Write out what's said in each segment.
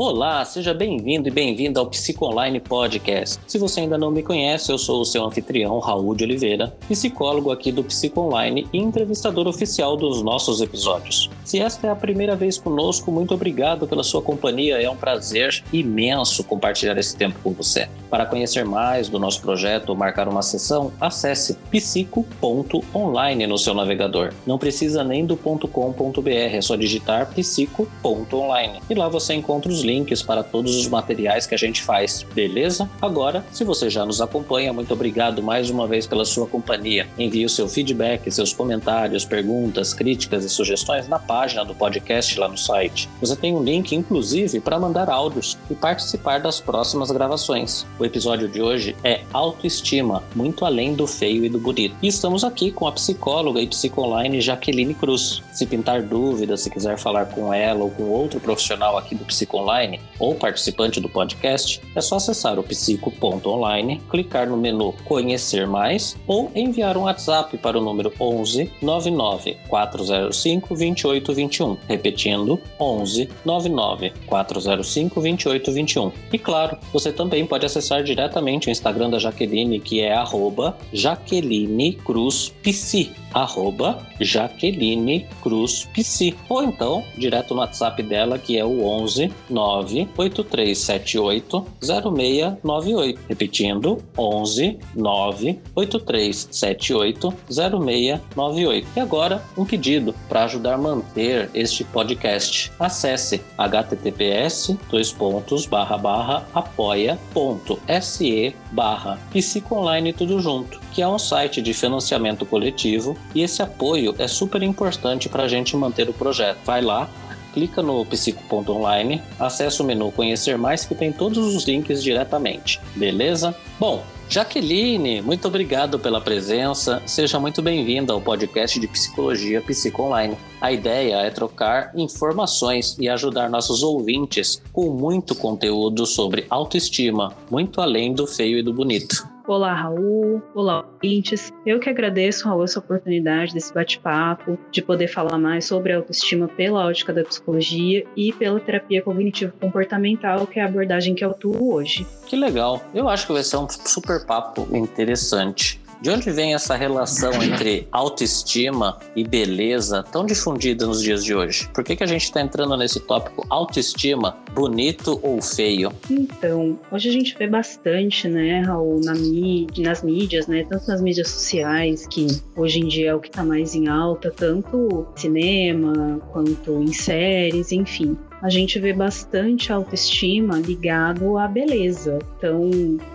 Olá, seja bem-vindo e bem-vinda ao Psico Online Podcast. Se você ainda não me conhece, eu sou o seu anfitrião, Raul de Oliveira, psicólogo aqui do Psico Online e entrevistador oficial dos nossos episódios. Se esta é a primeira vez conosco, muito obrigado pela sua companhia. É um prazer imenso compartilhar esse tempo com você. Para conhecer mais do nosso projeto ou marcar uma sessão, acesse psico.online no seu navegador. Não precisa nem do .com.br, é só digitar psico.online. E lá você encontra os links para todos os materiais que a gente faz, beleza? Agora, se você já nos acompanha, muito obrigado mais uma vez pela sua companhia. Envie o seu feedback, seus comentários, perguntas, críticas e sugestões na página do podcast lá no site. Você tem um link, inclusive, para mandar áudios e participar das próximas gravações. O episódio de hoje é Autoestima, muito além do feio e do bonito. E estamos aqui com a psicóloga e psicoline Jaqueline Cruz. Se pintar dúvidas, se quiser falar com ela ou com outro profissional aqui do Psicoline, online ou participante do podcast, é só acessar o psico.online, clicar no menu Conhecer Mais ou enviar um WhatsApp para o número 11 99 405 2821. Repetindo, 11 99 405 2821. E claro, você também pode acessar diretamente o Instagram da Jaqueline, que é Jaqueline Cruz Psi arroba Jaqueline Cruz Psi. Ou então, direto no WhatsApp dela, que é o 11 98378 0698. Repetindo, 11 98378 0698. E agora, um pedido para ajudar a manter este podcast. Acesse https dois pontos barra barra apoia.se barra psicoonline tudo junto, que é um site de financiamento coletivo e esse apoio é super importante para a gente manter o projeto. Vai lá, clica no psico.online, acessa o menu Conhecer Mais que tem todos os links diretamente, beleza? Bom, Jaqueline, muito obrigado pela presença. Seja muito bem-vinda ao podcast de Psicologia Psico Online. A ideia é trocar informações e ajudar nossos ouvintes com muito conteúdo sobre autoestima, muito além do feio e do bonito. Olá, Raul. Olá, ouvintes. Eu que agradeço, Raul, essa oportunidade desse bate-papo, de poder falar mais sobre autoestima pela ótica da psicologia e pela terapia cognitivo-comportamental, que é a abordagem que eu atuo hoje. Que legal. Eu acho que vai ser um super papo interessante. De onde vem essa relação entre autoestima e beleza tão difundida nos dias de hoje? Por que, que a gente está entrando nesse tópico autoestima, bonito ou feio? Então, hoje a gente vê bastante, né, Raul, na mídia, nas mídias, né, tanto nas mídias sociais, que hoje em dia é o que está mais em alta, tanto cinema quanto em séries, enfim a gente vê bastante autoestima ligado à beleza. Então,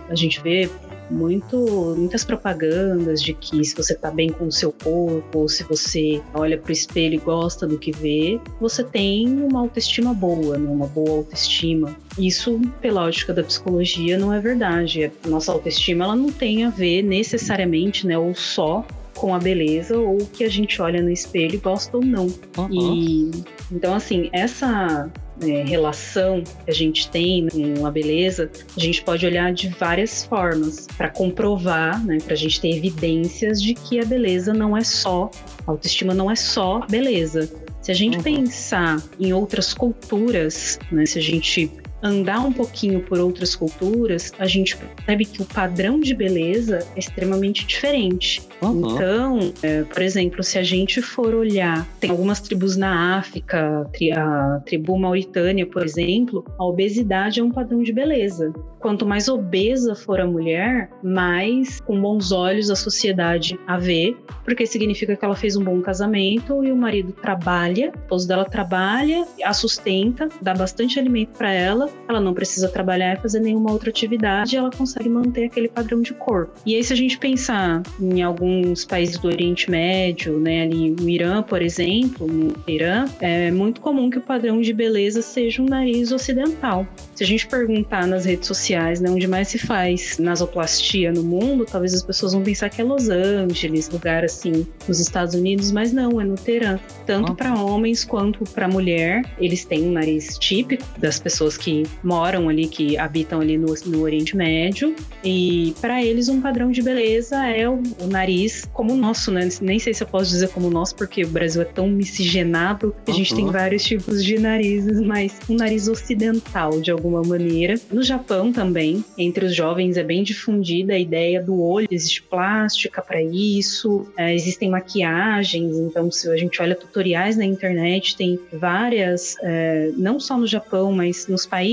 a gente vê muito, muitas propagandas de que se você está bem com o seu corpo, ou se você olha para o espelho e gosta do que vê, você tem uma autoestima boa, né? uma boa autoestima. Isso, pela ótica da psicologia, não é verdade. A nossa autoestima ela não tem a ver necessariamente, né, ou só com a beleza ou o que a gente olha no espelho e gosta ou não. Uhum. E então assim, essa é, relação que a gente tem com a beleza, a gente pode olhar de várias formas para comprovar, né, para a gente ter evidências de que a beleza não é só, a autoestima não é só beleza. Se a gente uhum. pensar em outras culturas, né, se a gente andar um pouquinho por outras culturas, a gente percebe que o padrão de beleza é extremamente diferente. Uhum. Então, é, por exemplo, se a gente for olhar, tem algumas tribos na África, a tribo mauritânia, por exemplo, a obesidade é um padrão de beleza. Quanto mais obesa for a mulher, mais com bons olhos a sociedade a vê, porque significa que ela fez um bom casamento e o marido trabalha, o esposo dela trabalha, a sustenta, dá bastante alimento para ela, ela não precisa trabalhar e fazer nenhuma outra atividade, ela consegue manter aquele padrão de corpo. E aí, se a gente pensar em alguns países do Oriente Médio, né, ali no Irã, por exemplo, no Irã, é muito comum que o padrão de beleza seja um nariz ocidental. Se a gente perguntar nas redes sociais, né, onde mais se faz nasoplastia no mundo, talvez as pessoas vão pensar que é Los Angeles, lugar assim, nos Estados Unidos, mas não, é no Teherã. Tanto para homens quanto para mulher, eles têm um nariz típico das pessoas que que moram ali, que habitam ali no, no Oriente Médio. E para eles, um padrão de beleza é o, o, nariz como o nosso, né? Nem sei se eu posso dizer como o nosso, porque o Brasil é tão miscigenado que a gente uhum. tem vários tipos de narizes, mas um nariz ocidental, de alguma maneira. No Japão também, entre os jovens, é bem difundida a ideia do olho, existe plástica para isso, é, existem maquiagens, então se a gente olha tutoriais na internet, tem várias, é, não só no Japão, mas nos países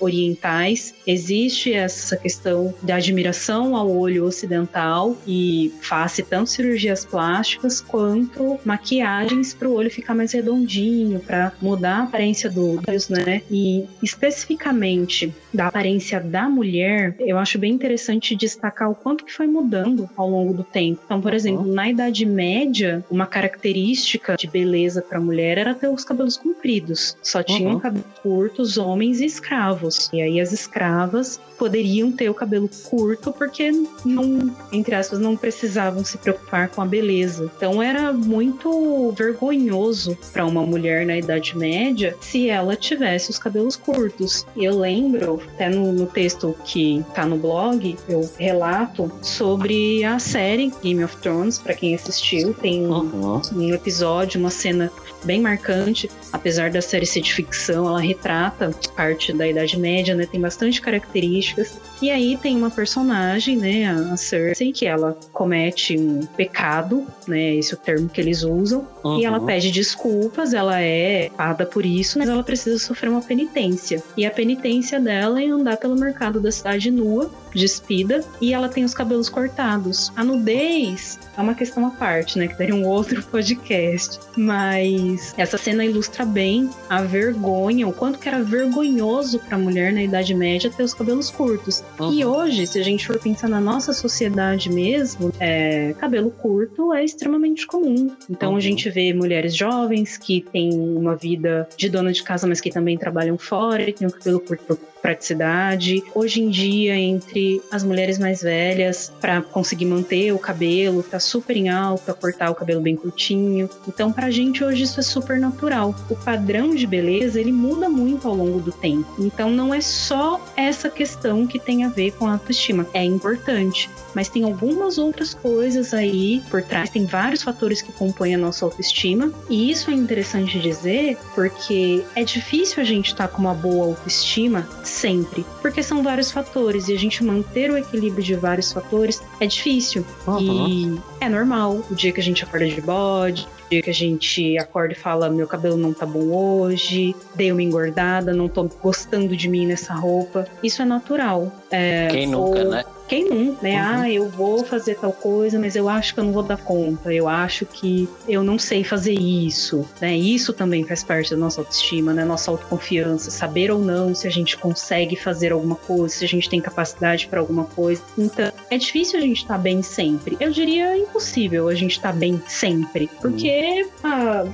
orientais, existe essa questão da admiração ao olho ocidental e face tanto cirurgias plásticas quanto maquiagens para o olho ficar mais redondinho, para mudar a aparência do olhos, né? E especificamente da aparência da mulher, eu acho bem interessante destacar o quanto que foi mudando ao longo do tempo. Então, por exemplo, na Idade Média, uma característica de beleza para a mulher era ter os cabelos compridos. Só tinham uhum. cabelos curtos homens e escravos. E aí as escravas poderiam ter o cabelo curto porque não, entre aspas, não precisavam se preocupar com a beleza. Então era muito vergonhoso para uma mulher na Idade Média se ela tivesse os cabelos curtos. E eu lembro, até no, no texto que tá no blog, eu relato sobre a série Game of Thrones, para quem assistiu, tem uhum. um episódio, uma cena bem marcante, apesar da série ser de ficção, ela retrata parte da Idade Média, né? Tem bastante características. E aí tem uma personagem, né, a Cersei, que ela comete um pecado, né? Esse é o termo que eles usam. Uhum. E ela uhum. pede desculpas, ela é culpada por isso, mas ela precisa sofrer uma penitência. E a penitência dela é andar pelo mercado da cidade nua, despida, e ela tem os cabelos cortados. A nudez é uma questão à parte, né? Que daria um outro podcast. Mas essa cena ilustra bem a vergonha, o quanto que era vergonhoso para a mulher na Idade Média ter os cabelos curtos. Uhum. E hoje, se a gente for pensar na nossa sociedade mesmo, é, cabelo curto é extremamente comum. Então uhum. a gente vê mulheres jovens que têm uma vida de dona de casa, mas que também trabalham fora e têm o cabelo curto praticidade. Hoje em dia, entre as mulheres mais velhas, para conseguir manter o cabelo, tá super em alta, cortar o cabelo bem curtinho. Então, pra gente hoje isso é super natural. O padrão de beleza, ele muda muito ao longo do tempo. Então, não é só essa questão que tem a ver com a autoestima. É importante, mas tem algumas outras coisas aí por trás, tem vários fatores que compõem a nossa autoestima. E isso é interessante dizer porque é difícil a gente estar tá com uma boa autoestima sempre, porque são vários fatores e a gente manter o equilíbrio de vários fatores é difícil. Uhum. E é normal o dia que a gente acorda de bode, o dia que a gente acorda e fala: meu cabelo não tá bom hoje, dei uma engordada, não tô gostando de mim nessa roupa. Isso é natural. É, Quem nunca, ou... né? Quem não, né? Uhum. Ah, eu vou fazer tal coisa, mas eu acho que eu não vou dar conta, eu acho que eu não sei fazer isso, né? Isso também faz parte da nossa autoestima, né? Nossa autoconfiança, saber ou não se a gente consegue fazer alguma coisa, se a gente tem capacidade para alguma coisa. Então, é difícil a gente estar tá bem sempre. Eu diria impossível a gente estar tá bem sempre, porque uhum. ah,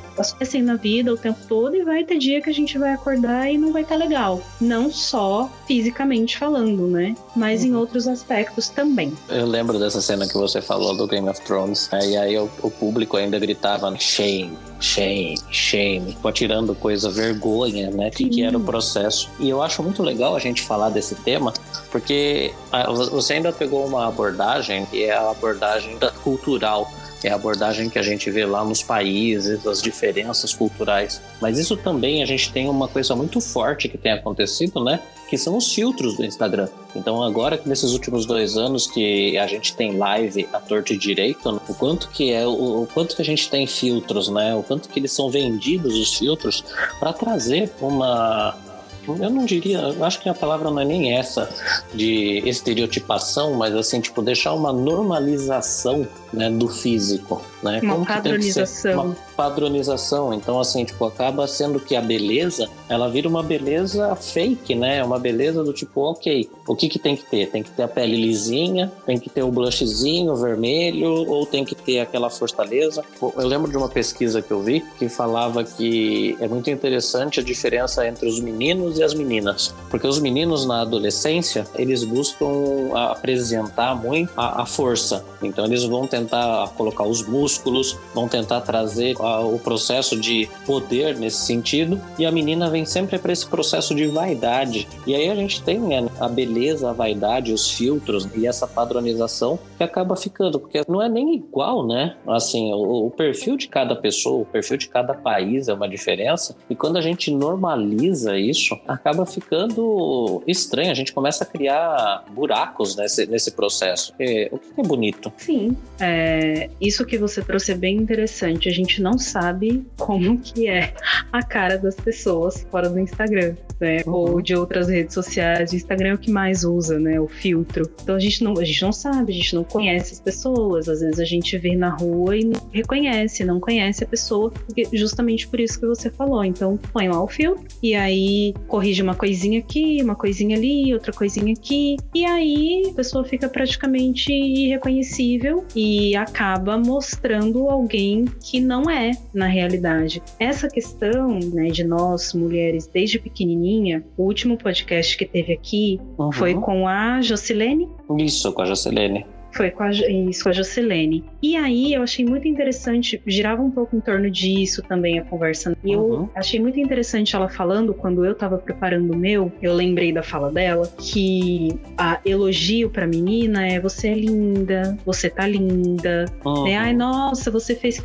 assim na vida o tempo todo e vai ter dia que a gente vai acordar e não vai estar tá legal. Não só fisicamente falando, né? Mas uhum. em outros aspectos aspectos também. Eu lembro dessa cena que você falou do Game of Thrones, né? e aí o, o público ainda gritava shame, shame, shame, tipo, tirando coisa, vergonha, né? Que, que era o processo. E eu acho muito legal a gente falar desse tema, porque você ainda pegou uma abordagem que é a abordagem cultural é a abordagem que a gente vê lá nos países, as diferenças culturais. Mas isso também a gente tem uma coisa muito forte que tem acontecido, né? Que são os filtros do Instagram. Então agora nesses últimos dois anos que a gente tem live a torto e direito, né? o quanto que é o, o, quanto que a gente tem filtros, né? O quanto que eles são vendidos os filtros para trazer uma eu não diria, eu acho que a palavra não é nem essa de estereotipação, mas assim, tipo, deixar uma normalização né, do físico. Né? Uma Como padronização. Uma padronização. Então, assim, tipo, acaba sendo que a beleza, ela vira uma beleza fake, né? Uma beleza do tipo, ok, o que que tem que ter? Tem que ter a pele lisinha, tem que ter o blushzinho vermelho, ou tem que ter aquela fortaleza. Eu lembro de uma pesquisa que eu vi que falava que é muito interessante a diferença entre os meninos e as meninas. Porque os meninos na adolescência, eles buscam apresentar muito a, a força. Então, eles vão tentar colocar os músculos, vão tentar trazer o processo de poder nesse sentido, e a menina vem sempre para esse processo de vaidade. E aí a gente tem né, a beleza, a vaidade, os filtros e essa padronização que acaba ficando, porque não é nem igual, né? Assim, o, o perfil de cada pessoa, o perfil de cada país é uma diferença, e quando a gente normaliza isso, acaba ficando estranho, a gente começa a criar buracos nesse, nesse processo. E, o que é bonito? Sim, é, isso que você trouxe é bem interessante. A gente não sabe como que é a cara das pessoas fora do Instagram, né? Uhum. Ou de outras redes sociais. O Instagram é o que mais usa, né? O filtro. Então a gente não, a gente não sabe, a gente não conhece as pessoas. Às vezes a gente vê na rua e não reconhece, não conhece a pessoa, justamente por isso que você falou. Então põe lá o filtro e aí corrige uma coisinha aqui, uma coisinha ali, outra coisinha aqui. E aí a pessoa fica praticamente irreconhecível e acaba mostrando alguém que não é na realidade. Essa questão né, de nós, mulheres, desde pequenininha, o último podcast que teve aqui uhum. foi com a Jocilene. Isso, com a Jocilene. Foi com a, isso, com a Jocilene. E aí eu achei muito interessante, girava um pouco em torno disso também a conversa. E eu uhum. achei muito interessante ela falando, quando eu tava preparando o meu, eu lembrei da fala dela, que a elogio pra menina é você é linda, você tá linda, uhum. né? Ai, nossa, você fez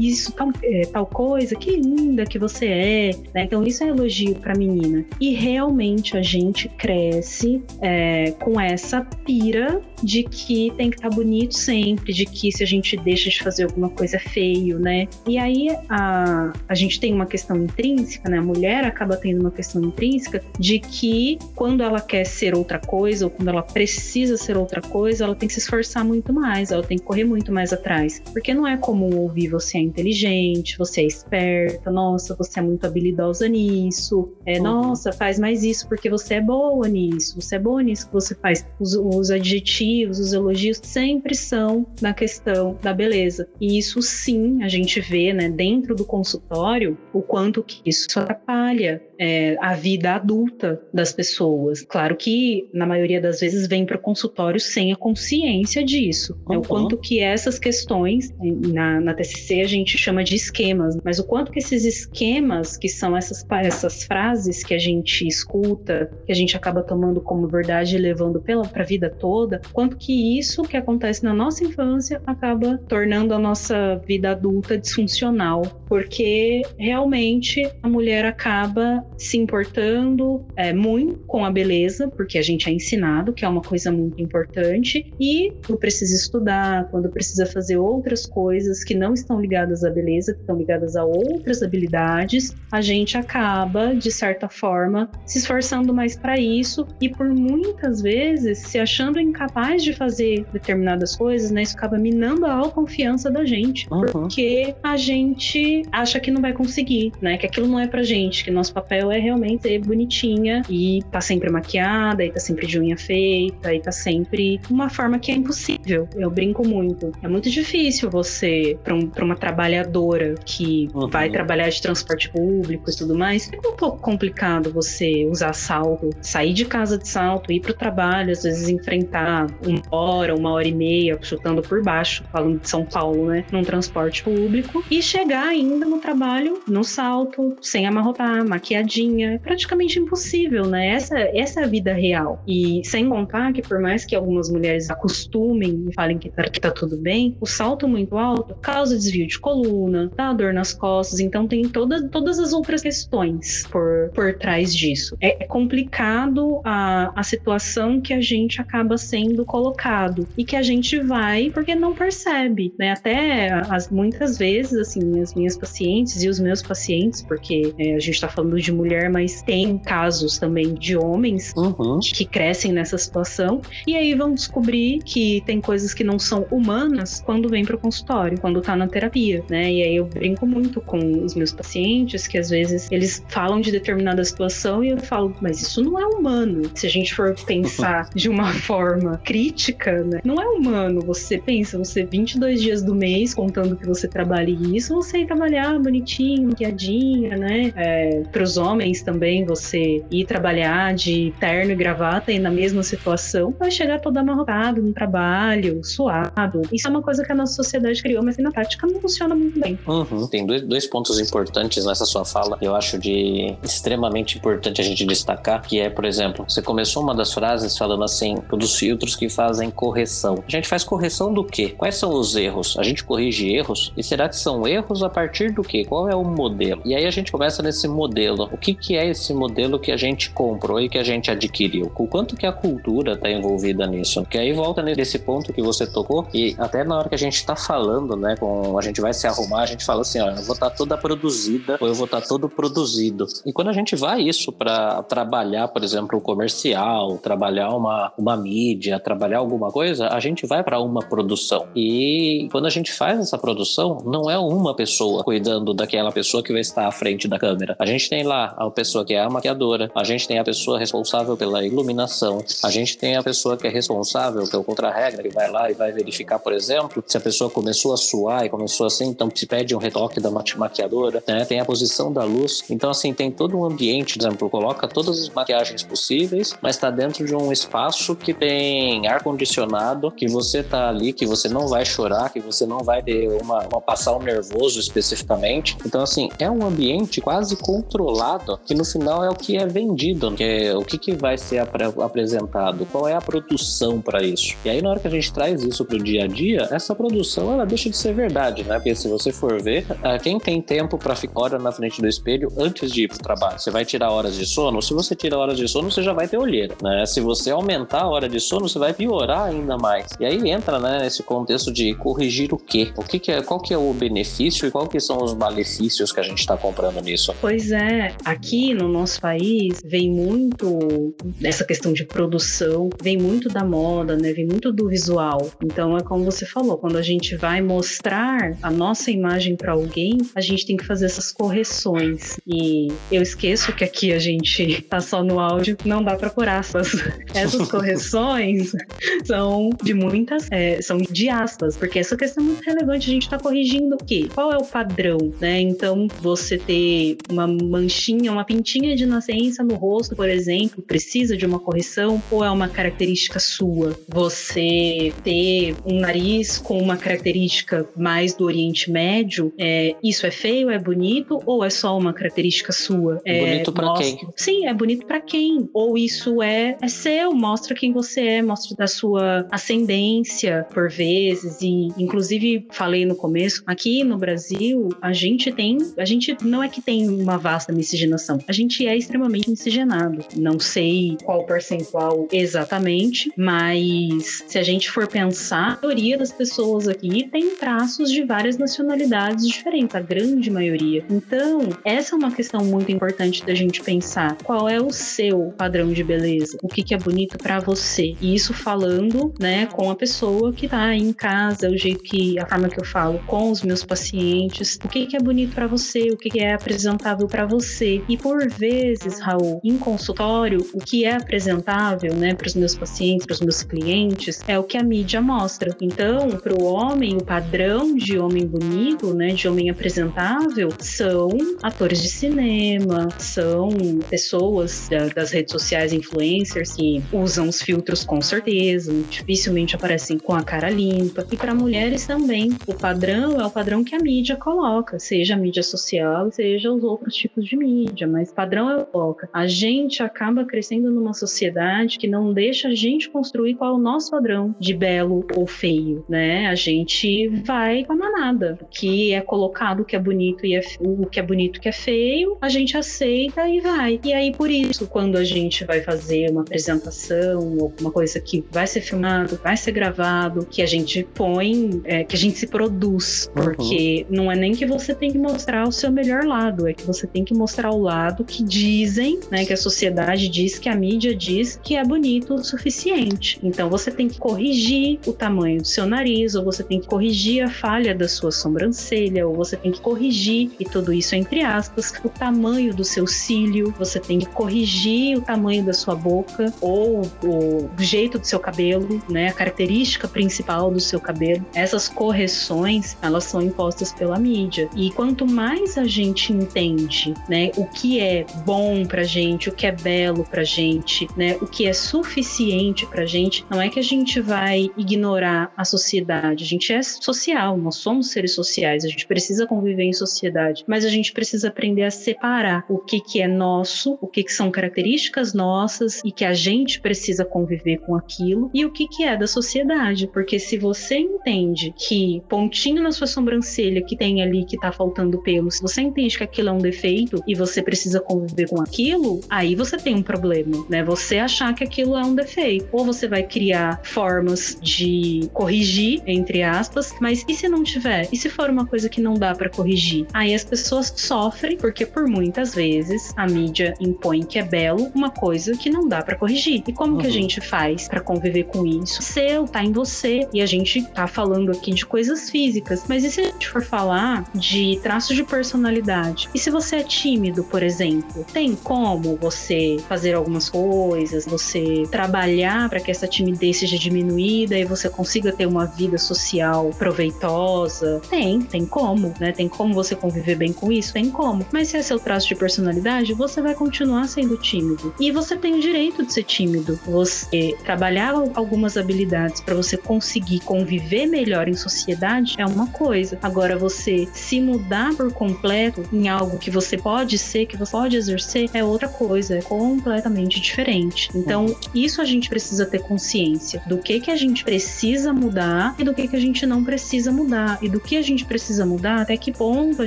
isso, tal, é, tal coisa, que linda que você é, né? Então isso é elogio pra menina. E realmente a gente cresce é, com essa pira de que tem que estar tá bonito sempre, de que se a gente deixa de fazer alguma coisa é feio, né? E aí a, a gente tem uma questão intrínseca, né? A mulher acaba tendo uma questão intrínseca de que quando ela quer ser outra coisa ou quando ela precisa ser outra coisa, ela tem que se esforçar muito mais, ela tem que correr muito mais atrás. Porque não é comum ouvir você é inteligente, você é esperta, nossa, você é muito habilidosa nisso, é, uhum. nossa, faz mais isso porque você é boa nisso, você é boa nisso que você faz. Os, os adjetivos, os elogios sempre são na questão da beleza. E isso sim, a gente vê, né, dentro do consultório, o quanto que isso atrapalha é, a vida adulta das pessoas. Claro que, na maioria das vezes, vem para o consultório sem a consciência disso. Uhum. Né? O quanto que essas questões, na, na TCC a gente chama de esquemas, mas o quanto que esses esquemas, que são essas, essas frases que a gente escuta, que a gente acaba tomando como verdade e levando para a vida toda, quanto que isso que acontece na nossa infância acaba tornando a nossa vida adulta disfuncional, porque realmente a mulher acaba se importando é, muito com a beleza, porque a gente é ensinado que é uma coisa muito importante, e quando precisa estudar, quando precisa fazer outras coisas que não estão ligadas à beleza, que estão ligadas a outras habilidades, a gente acaba, de certa forma, se esforçando mais para isso e por muitas vezes se achando incapaz de fazer determinadas coisas, né? Isso acaba minando a autoconfiança da gente, uhum. porque a gente acha que não vai conseguir, né? Que aquilo não é pra gente, que nosso papel é realmente ser bonitinha e tá sempre maquiada, e tá sempre de unha feita, e tá sempre uma forma que é impossível. Eu brinco muito. É muito difícil você, pra, um, pra uma trabalhadora que uhum. vai trabalhar de transporte público e tudo mais, é um pouco complicado você usar salto, sair de casa de salto, ir pro trabalho, às vezes enfrentar uma hora, uma hora e meia, chutando por baixo, falando de São Paulo, né? Num transporte público, e chegar ainda no trabalho no salto, sem amarrotar, maquiadinha. É praticamente impossível, né? Essa, essa é a vida real. E sem contar que, por mais que algumas mulheres acostumem e falem que tá, que tá tudo bem, o salto muito alto causa desvio de coluna, dá dor nas costas, então tem toda, todas as outras questões por, por trás disso. É, é complicado a, a situação que a gente acaba sendo colocado e que a gente vai porque não percebe, né? Até as, muitas vezes, assim, as minhas pacientes e os meus pacientes, porque é, a gente tá falando de mulher, mas tem casos também de homens uhum. que crescem nessa situação e aí vão descobrir que tem coisas que não são humanas quando vem pro consultório, quando tá na terapia, né? E aí eu brinco muito com os meus pacientes que às vezes eles falam de determinada situação e eu falo, mas isso não é humano. Se a gente for pensar de uma forma crítica, né? Não é humano. Você pensa, você 22 dias do mês contando que você trabalha isso, você ir trabalhar bonitinho, guiadinha, né? É, Para os homens também, você ir trabalhar de terno e gravata e na mesma situação, vai chegar todo amarrotado no trabalho, suado. Isso é uma coisa que a nossa sociedade criou, mas na prática não funciona muito bem. Uhum. Tem dois, dois pontos importantes nessa sua fala, eu acho de extremamente importante a gente destacar, que é, por exemplo, você começou uma das frases falando assim, dos filtros que fazem correção. A gente faz correção do quê? Quais são os erros? A gente corrige erros? E será que são erros a partir do quê? Qual é o modelo? E aí a gente começa nesse modelo. O que, que é esse modelo que a gente comprou e que a gente adquiriu? O quanto que a cultura está envolvida nisso? Que aí volta nesse ponto que você tocou e até na hora que a gente está falando, né, com a gente vai se arrumar, a gente fala assim, ó, eu vou estar tá toda produzida ou eu vou estar tá todo produzido. E quando a gente vai isso para trabalhar, por exemplo, o comercial, trabalhar uma, uma mídia, trabalhar alguma coisa, a gente vai para uma produção. E quando a gente faz essa produção, não é uma pessoa cuidando daquela pessoa que vai estar à frente da câmera. A gente tem lá a pessoa que é a maquiadora, a gente tem a pessoa responsável pela iluminação, a gente tem a pessoa que é responsável pelo contra-regra, que vai lá e vai verificar, por exemplo, se a pessoa começou a suar e começou assim, então se pede um retoque da maquiadora, né? Tem a posição da luz. Então, assim, tem todo um ambiente, por exemplo, coloca todas as maquiagens possíveis, mas está dentro de um espaço que tem ar-condicionado, que você tá ali, que você não vai chorar, que você não vai ter uma, uma passar um nervoso especificamente. Então, assim, é um ambiente quase controlado, que no final é o que é vendido, que é o que, que vai ser apre apresentado, qual é a produção para isso. E aí, na hora que a gente traz isso para o dia a dia, essa produção ela deixa de ser verdade, né? Porque se você for ver, ah, quem tem tempo para ficar hora na frente do espelho antes de ir para o trabalho, você vai tirar horas de sono? Se você tira horas de sono, você já vai ter olheira, né? Se você aumentar a hora de sono, você vai piorar ainda mais. E aí entra, né, nesse contexto de corrigir o quê? O que, que é, qual que é o benefício e qual que são os malefícios que a gente está comprando nisso? Pois é, aqui no nosso país vem muito essa questão de produção, vem muito da moda, né? Vem muito do visual. Então é como você falou, quando a gente vai mostrar a nossa imagem para alguém, a gente tem que fazer essas correções. E eu esqueço que aqui a gente tá só no áudio, não dá para pôr aspas. Essas correções são de muitas, é, são de aspas, porque essa questão é muito relevante. A gente tá corrigindo o quê? Qual é o padrão, né? Então, você ter uma manchinha, uma pintinha de nascença no rosto, por exemplo, precisa de uma correção ou é uma característica sua? Você ter um nariz com uma característica mais do Oriente Médio, é, isso é feio, é bonito ou é só uma característica sua? É, bonito para quem? Sim, é bonito para quem? Ou isso é, é seu, mostra quem você é, mostra da sua ascendência por vezes e inclusive falei no começo, aqui no Brasil a gente tem, a gente não é que tem uma vasta miscigenação, a gente é extremamente miscigenado. Não sei qual percentual exatamente, mas se a gente for pensar, a maioria das pessoas aqui tem traços de várias nacionalidades diferentes, a grande maioria. Então, essa é uma questão muito importante da gente pensar. Qual é o seu padrão de beleza? O que, que é bonito para você? E isso falando, né, com a pessoa que tá aí em casa, o jeito que, a forma que eu falo com os meus pacientes, o que, que é bonito para você, o que, que é apresentável para você. E por vezes, Raul, em consultório, o que é apresentável, né, para os meus pacientes, para os meus clientes, é o que a mídia mostra. Então, para o homem, o padrão de homem bonito, né, de homem apresentável, são atores de cinema, são pessoas da, das redes sociais, influencers que usam os filtros com certeza, dificilmente aparecem com a cara limpa. E para mulheres também, o padrão é o padrão que a mídia coloca, seja a mídia social, seja os outros tipos de mídia, mas padrão é coloca. A gente acaba crescendo numa sociedade que não deixa a gente construir qual é o nosso padrão de belo ou feio, né? A gente vai com a manada. O que é colocado, o que é bonito e é, o que é bonito que é feio, a gente aceita e vai. E aí, por isso, quando a gente vai fazer uma apresentação, alguma coisa que vai ser filmado, vai ser gravado, que a gente põe, é, que a gente se produz. Uhum. Porque uhum. não é nem que você tem que mostrar o seu melhor lado, é que você tem que mostrar o lado que dizem, né, que a sociedade diz, que a mídia diz que é bonito o suficiente. Então você tem que corrigir o tamanho do seu nariz, ou você tem que corrigir a falha da sua sobrancelha, ou você tem que corrigir, e tudo isso entre aspas, o tamanho do seu cílio, você tem que corrigir o tamanho da sua boca, ou o jeito do seu cabelo, né, a característica principal do seu cabelo. Essas correções, elas são impostas pela mídia. E quanto mais a gente entende, né, o que é bom pra gente, o que é belo pra gente, né, o que é suficiente pra gente, não é que a gente vai ignorar a sociedade. A gente é social, nós somos seres sociais, a gente precisa conviver em sociedade, mas a gente precisa aprender a separar o que que é nosso, o que que são características nossas e que a gente precisa conviver com aquilo e o que que é da sociedade, porque se você entende que pontinho na sua sobrancelha que tem ali que tá faltando pelo, se você entende que aquilo é um defeito e você precisa conviver com aquilo, aí você tem um problema, né? Você achar que aquilo é um defeito. Ou você vai criar formas de corrigir, entre aspas, mas e se não tiver? E se for uma coisa que não dá para corrigir? Aí as pessoas sofrem porque por muitas vezes a mídia impõe que é belo uma coisa que não dá para corrigir. E como uhum. que a uhum. gente faz para conviver com isso? Seu, tá em você. E a gente tá falando aqui de coisas físicas, mas e se a gente for falar de traços de personalidade? E se você é tímido, por exemplo, tem como você fazer algumas coisas, você trabalhar para que essa timidez seja diminuída e você consiga ter uma vida social proveitosa? Tem, tem como, né? Tem como você conviver bem com isso? Tem como. Mas se é seu traço de personalidade, você vai continuar sendo tímido. E você tem o direito de ser tímido. Você trabalhar algumas habilidades para você conseguir conviver melhor em sociedade é uma coisa. Agora, você se mudar por completo em algo que você pode ser, que você pode exercer, é outra coisa, é completamente diferente. Então, isso a gente precisa ter consciência do que que a gente precisa mudar e do que que a gente não precisa mudar e do que a gente precisa mudar, até que ponto a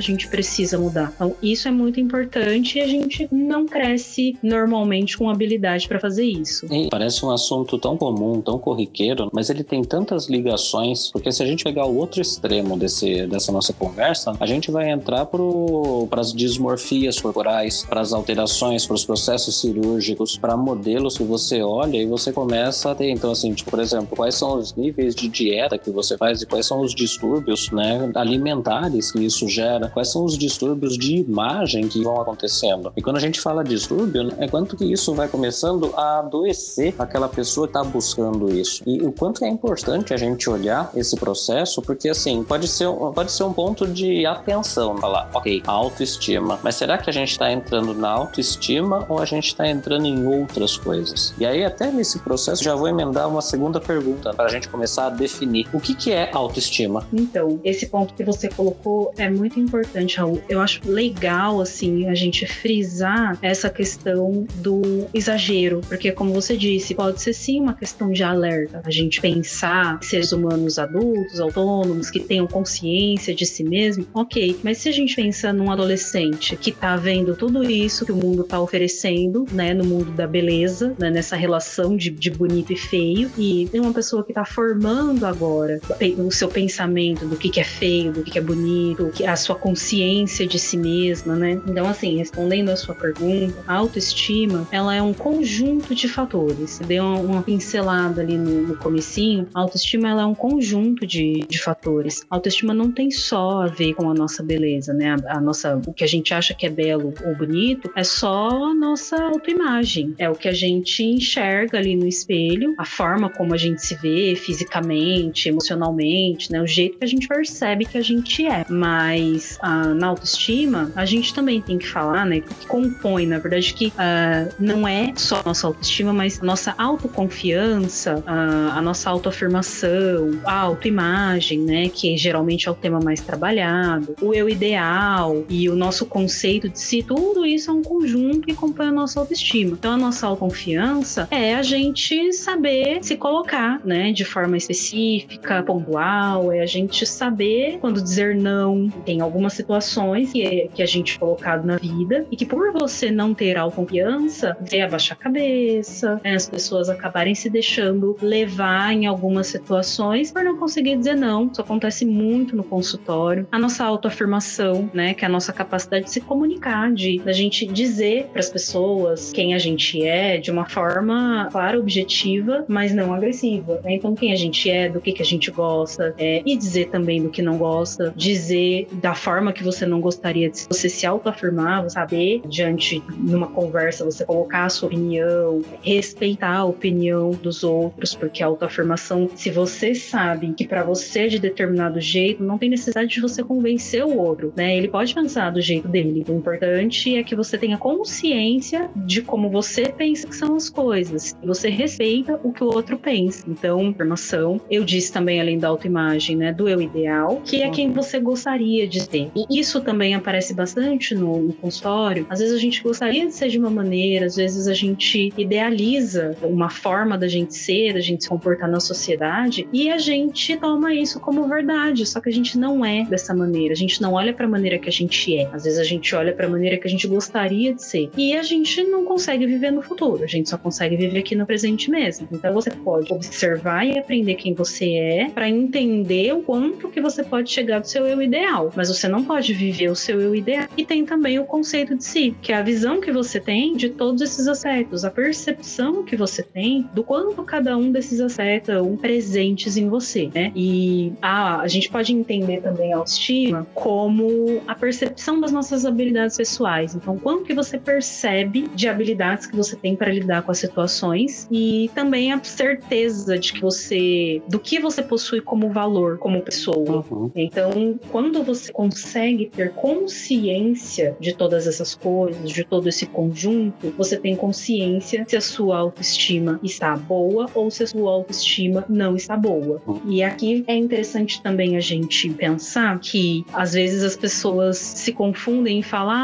gente precisa mudar. Então, isso é muito importante e a gente não cresce normalmente com habilidade para fazer isso. E parece um assunto tão comum, tão corriqueiro, mas ele tem tantas ligações, porque se a gente pegar o outro extremo desse, dessa nossa conversa, a gente vai entrar para as dismorfias corporais, para as alterações, para os processos cirúrgicos, para modelos que você olha e você começa a ter. Então, assim, tipo, por exemplo, quais são os níveis de dieta que você faz e quais são os distúrbios né, alimentares que isso gera, quais são os distúrbios de imagem que vão acontecendo. E quando a gente fala distúrbio, né, é quanto que isso vai começando a adoecer aquela pessoa que está buscando isso. E o quanto é importante a gente olhar esse processo, porque assim, pode ser, pode ser um ponto de atenção, falar, ok, autoestima, mas será que a gente está entrando na autoestima ou a gente está entrando em outras coisas? E aí, até nesse processo, já vou emendar uma segunda pergunta para a gente começar a definir o que, que é autoestima. Então, esse ponto que você colocou é muito importante, Raul. Eu acho legal, assim, a gente frisar essa questão do exagero, porque, como você disse, pode ser sim uma questão de alerta. A gente pensar seres humanos adultos, autônomos, que tenham consciência de si mesmo, ok. Mas se a gente pensa num adolescente que vendo tudo isso que o mundo tá oferecendo, né, no mundo da beleza, né, nessa relação de, de bonito e feio, e tem uma pessoa que tá formando agora o seu pensamento do que, que é feio, do que, que é bonito, a sua consciência de si mesma, né? Então, assim, respondendo a sua pergunta, a autoestima, ela é um conjunto de fatores. Deu uma, uma pincelada ali no, no comecinho, a autoestima ela é um conjunto de, de fatores. A autoestima não tem só a ver com a nossa beleza, né? A, a nossa, o que a gente acha que é ou bonito é só a nossa autoimagem. É o que a gente enxerga ali no espelho, a forma como a gente se vê fisicamente, emocionalmente, né? O jeito que a gente percebe que a gente é. Mas ah, na autoestima, a gente também tem que falar, né? Que compõe, na verdade, que ah, não é só a nossa autoestima, mas a nossa autoconfiança, ah, a nossa autoafirmação, a autoimagem, né? Que geralmente é o tema mais trabalhado, o eu ideal e o nosso conceito de si, tudo isso é um conjunto que compõe a nossa autoestima. Então, a nossa autoconfiança é a gente saber se colocar, né? De forma específica, pontual, é a gente saber quando dizer não. Tem algumas situações que, é, que a gente é colocado na vida e que por você não ter autoconfiança, você abaixar a cabeça, né? as pessoas acabarem se deixando levar em algumas situações por não conseguir dizer não. Isso acontece muito no consultório. A nossa autoafirmação, né? Que é a nossa capacidade de se comunicar, de a gente dizer para as pessoas quem a gente é de uma forma clara, objetiva, mas não agressiva. Né? Então, quem a gente é, do que, que a gente gosta, é, e dizer também do que não gosta, dizer da forma que você não gostaria de você se autoafirmar, saber diante numa conversa você colocar a sua opinião, respeitar a opinião dos outros porque a autoafirmação, se você sabe que para você é de determinado jeito, não tem necessidade de você convencer o outro, né? Ele pode pensar do jeito dele. O importante é que você tenha consciência de como você pensa que são as coisas. Você respeita o que o outro pensa. Então, afirmação, eu disse também além da autoimagem, né, do eu ideal, que é quem você gostaria de ser. E isso também aparece bastante no, no consultório. Às vezes a gente gostaria de ser de uma maneira, às vezes a gente idealiza uma forma da gente ser, da gente se comportar na sociedade e a gente toma isso como verdade, só que a gente não é dessa maneira. A gente não olha para a maneira que a gente é. Às vezes a gente olha para a maneira que a gente gostaria de ser e a gente não consegue viver no futuro. A gente só consegue viver aqui no presente mesmo. Então você pode observar e aprender quem você é para entender o quanto que você pode chegar do seu eu ideal, mas você não pode viver o seu eu ideal. E tem também o conceito de si, que é a visão que você tem de todos esses aspectos, a percepção que você tem do quanto cada um desses aspectos estão presentes em você, né? E a, a gente pode entender também a autoestima como a percepção das nossas habilidades pessoais. Então, quanto que você percebe de habilidades que você tem para lidar com as situações e também a certeza de que você do que você possui como valor como pessoa. Uhum. Então, quando você consegue ter consciência de todas essas coisas, de todo esse conjunto, você tem consciência se a sua autoestima está boa ou se a sua autoestima não está boa. Uhum. E aqui é interessante também a gente pensar que às vezes as pessoas se confundem em falar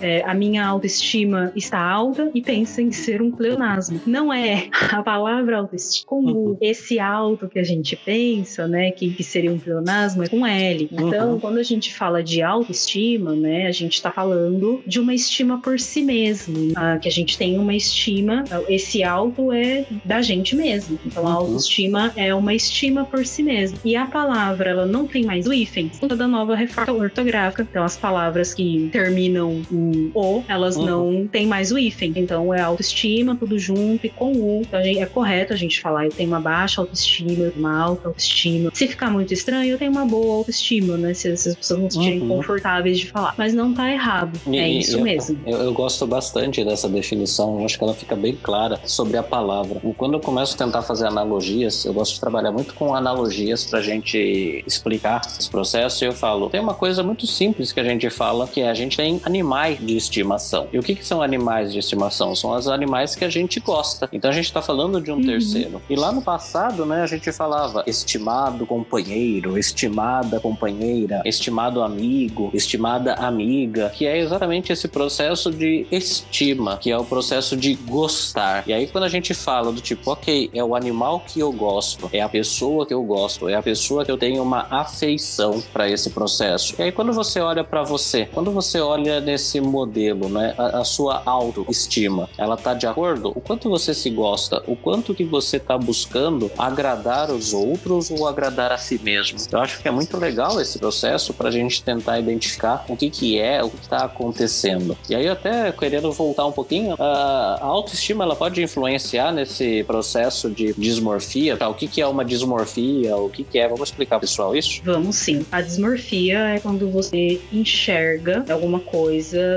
é, a minha autoestima está alta e pensam em ser um pleonasmo. Não é a palavra autoestima, como uhum. esse alto que a gente pensa, né, que, que seria um pleonasmo, é com L. Então, uhum. quando a gente fala de autoestima, né, a gente está falando de uma estima por si mesmo, ah, que a gente tem uma estima, esse alto é da gente mesmo. Então, a uhum. autoestima é uma estima por si mesmo. E a palavra, ela não tem mais o hífen, da nova reforma ortográfica. Então, as palavras que terminam em o, elas uhum. não têm mais o hífen. Então, é autoestima, tudo junto e com o. Então, é correto a gente falar, eu tenho uma baixa autoestima, uma alta autoestima. Se ficar muito estranho, eu tenho uma boa autoestima, né? Se, se as pessoas não se sentirem uhum. confortáveis de falar. Mas não tá errado. E, é isso eu, mesmo. Eu, eu, gosto bastante dessa definição. Eu acho que ela fica bem clara sobre a palavra. Quando eu começo a tentar fazer analogias, eu gosto de trabalhar muito com analogias pra gente explicar esse processo. E eu falo, tem uma coisa muito simples que a gente fala, que é a gente tem animais de estimação. E o que, que são animais de estimação? São os animais que a gente gosta. Então a gente tá falando de um uhum. terceiro. E lá no passado, né, a gente falava estimado companheiro, estimada companheira, estimado amigo, estimada amiga, que é exatamente esse processo de estima, que é o processo de gostar. E aí quando a gente fala do tipo, ok, é o animal que eu gosto, é a pessoa que eu gosto, é a pessoa que eu tenho uma afeição para esse processo. E aí quando você olha para você, quando você olha nesse modelo, né, a, a sua autoestima, ela tá de acordo? O quanto você se gosta, o quanto que você tá buscando agradar os outros ou agradar a si mesmo. Eu acho que é muito legal esse processo para a gente tentar identificar o que, que é, o que está acontecendo. E aí, até querendo voltar um pouquinho, a autoestima ela pode influenciar nesse processo de dismorfia. Tá? O que, que é uma dismorfia? O que, que é? Vamos explicar, pessoal, isso? Vamos sim. A dismorfia é quando você enxerga alguma coisa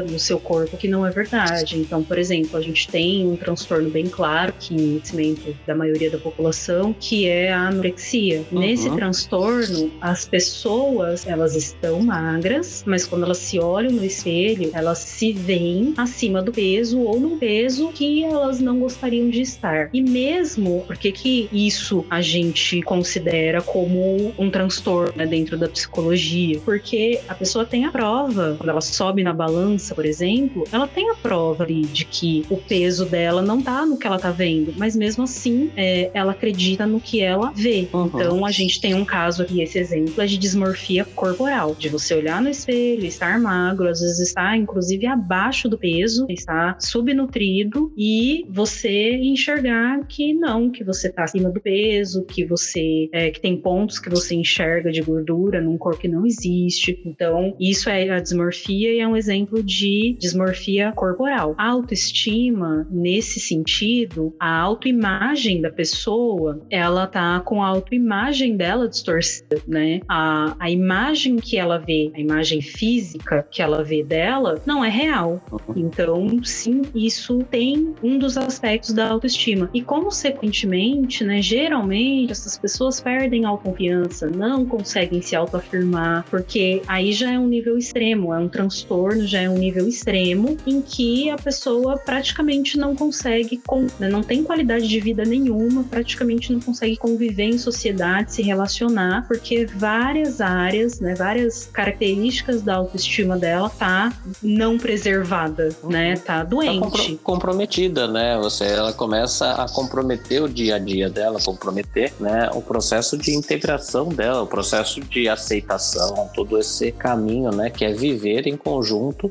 no seu corpo que não é verdade. Então, por exemplo, a gente tem um transtorno bem claro que conhecimento da maioria da população, que é a anorexia. Uhum. Nesse transtorno, as pessoas, elas estão magras, mas quando elas se olham no espelho, elas se veem acima do peso ou no peso que elas não gostariam de estar. E mesmo, porque que isso a gente considera como um transtorno né, dentro da psicologia? Porque a pessoa tem a prova, quando ela sobe na balança, por exemplo, ela tem a prova ali de que o peso dela não tá no que ela tá vendo, mas mesmo assim é, ela acredita no que ela vê. Uhum. Então a gente tem um caso aqui, esse exemplo é de dismorfia corporal, de você olhar no espelho, estar magro, às vezes estar inclusive abaixo do peso, estar subnutrido e você enxergar que não, que você está acima do peso, que você é, que tem pontos que você enxerga de gordura num corpo que não existe. Então isso é a dismorfia e é um exemplo de dismorfia corporal. A autoestima nesse sentido, a autoimagem da pessoa, ela tá com a autoimagem dela distorcida, né? A, a imagem que ela vê, a imagem física que ela vê dela, não é real. Então, sim, isso tem um dos aspectos da autoestima. E, consequentemente, né, geralmente essas pessoas perdem autoconfiança, não conseguem se autoafirmar, porque aí já é um nível extremo, é um transtorno, já é um nível extremo em que a pessoa praticamente não consegue, né, não tem qualidade de vida nenhuma, praticamente não consegue conviver em sociedade, se relacionar, porque várias áreas, né, várias características da autoestima dela tá não preservada, uhum. né, tá doente. Tá comprometida, né? Você, ela começa a comprometer o dia a dia dela, comprometer, né, o processo de integração dela, o processo de aceitação, todo esse caminho, né, que é viver em conjunto